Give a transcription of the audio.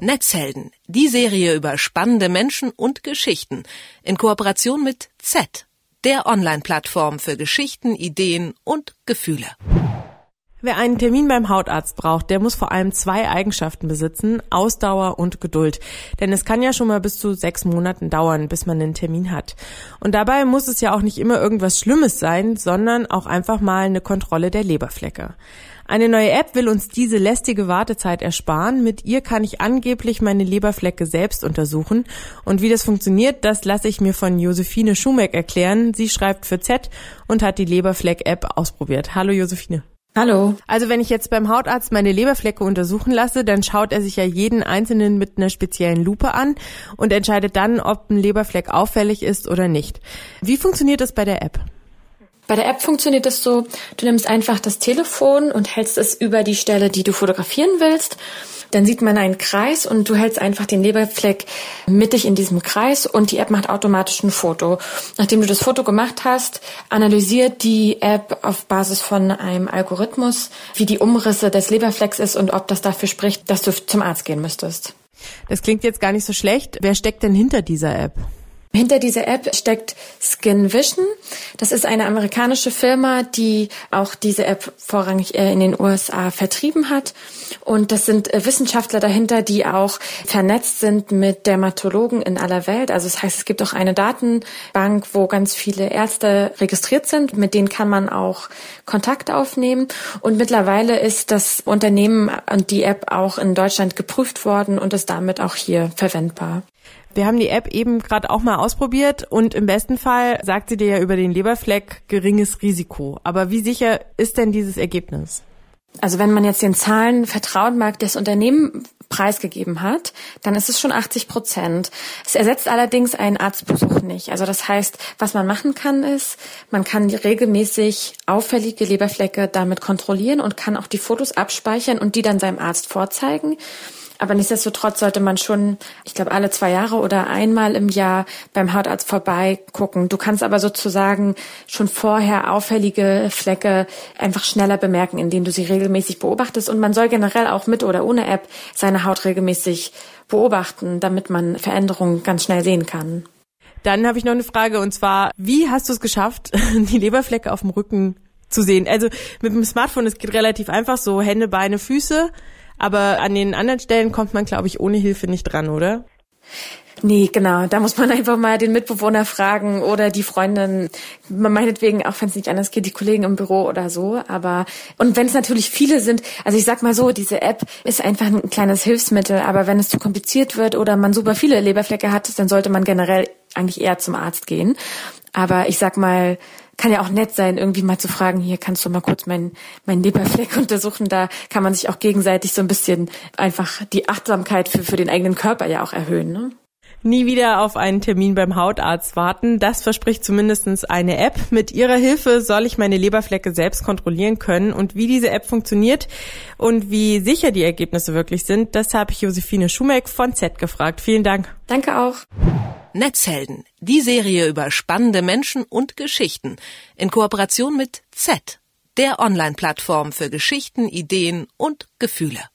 Netzhelden, die Serie über spannende Menschen und Geschichten in Kooperation mit Z, der Online-Plattform für Geschichten, Ideen und Gefühle. Wer einen Termin beim Hautarzt braucht, der muss vor allem zwei Eigenschaften besitzen, Ausdauer und Geduld. Denn es kann ja schon mal bis zu sechs Monaten dauern, bis man einen Termin hat. Und dabei muss es ja auch nicht immer irgendwas Schlimmes sein, sondern auch einfach mal eine Kontrolle der Leberflecke. Eine neue App will uns diese lästige Wartezeit ersparen. Mit ihr kann ich angeblich meine Leberflecke selbst untersuchen. Und wie das funktioniert, das lasse ich mir von Josephine Schumeck erklären. Sie schreibt für Z und hat die Leberfleck-App ausprobiert. Hallo Josephine. Hallo. Also wenn ich jetzt beim Hautarzt meine Leberflecke untersuchen lasse, dann schaut er sich ja jeden einzelnen mit einer speziellen Lupe an und entscheidet dann, ob ein Leberfleck auffällig ist oder nicht. Wie funktioniert das bei der App? Bei der App funktioniert es so, du nimmst einfach das Telefon und hältst es über die Stelle, die du fotografieren willst. Dann sieht man einen Kreis und du hältst einfach den Leberfleck mittig in diesem Kreis und die App macht automatisch ein Foto. Nachdem du das Foto gemacht hast, analysiert die App auf Basis von einem Algorithmus, wie die Umrisse des Leberflecks ist und ob das dafür spricht, dass du zum Arzt gehen müsstest. Das klingt jetzt gar nicht so schlecht. Wer steckt denn hinter dieser App? Hinter dieser App steckt Skin Vision. Das ist eine amerikanische Firma, die auch diese App vorrangig äh, in den USA vertrieben hat. Und das sind äh, Wissenschaftler dahinter, die auch vernetzt sind mit Dermatologen in aller Welt. Also das heißt, es gibt auch eine Datenbank, wo ganz viele Ärzte registriert sind. Mit denen kann man auch Kontakt aufnehmen. Und mittlerweile ist das Unternehmen und die App auch in Deutschland geprüft worden und ist damit auch hier verwendbar. Wir haben die App eben gerade auch mal ausprobiert und im besten Fall sagt sie dir ja über den Leberfleck geringes Risiko. Aber wie sicher ist denn dieses Ergebnis? Also wenn man jetzt den Zahlen vertrauen mag, das Unternehmen preisgegeben hat, dann ist es schon 80 Prozent. Es ersetzt allerdings einen Arztbesuch nicht. Also das heißt, was man machen kann, ist, man kann regelmäßig auffällige Leberflecke damit kontrollieren und kann auch die Fotos abspeichern und die dann seinem Arzt vorzeigen. Aber nichtsdestotrotz sollte man schon, ich glaube, alle zwei Jahre oder einmal im Jahr beim Hautarzt vorbeigucken. Du kannst aber sozusagen schon vorher auffällige Flecke einfach schneller bemerken, indem du sie regelmäßig beobachtest. Und man soll generell auch mit oder ohne App seine Haut regelmäßig beobachten, damit man Veränderungen ganz schnell sehen kann. Dann habe ich noch eine Frage und zwar, wie hast du es geschafft, die Leberflecke auf dem Rücken zu sehen? Also mit dem Smartphone, es geht relativ einfach, so Hände, Beine, Füße. Aber an den anderen Stellen kommt man, glaube ich, ohne Hilfe nicht dran, oder? Nee, genau. Da muss man einfach mal den Mitbewohner fragen oder die Freundin, meinetwegen, auch wenn es nicht anders geht, die Kollegen im Büro oder so. Aber und wenn es natürlich viele sind, also ich sag mal so, diese App ist einfach ein kleines Hilfsmittel, aber wenn es zu kompliziert wird oder man super viele Leberflecke hat, dann sollte man generell eigentlich eher zum Arzt gehen. Aber ich sag mal, kann ja auch nett sein, irgendwie mal zu fragen, hier kannst du mal kurz meinen mein Leberfleck untersuchen. Da kann man sich auch gegenseitig so ein bisschen einfach die Achtsamkeit für, für den eigenen Körper ja auch erhöhen. Ne? Nie wieder auf einen Termin beim Hautarzt warten. Das verspricht zumindestens eine App. Mit ihrer Hilfe soll ich meine Leberflecke selbst kontrollieren können. Und wie diese App funktioniert und wie sicher die Ergebnisse wirklich sind, das habe ich Josephine Schumeck von Z gefragt. Vielen Dank. Danke auch. Netzhelden, die Serie über spannende Menschen und Geschichten in Kooperation mit Z, der Online-Plattform für Geschichten, Ideen und Gefühle.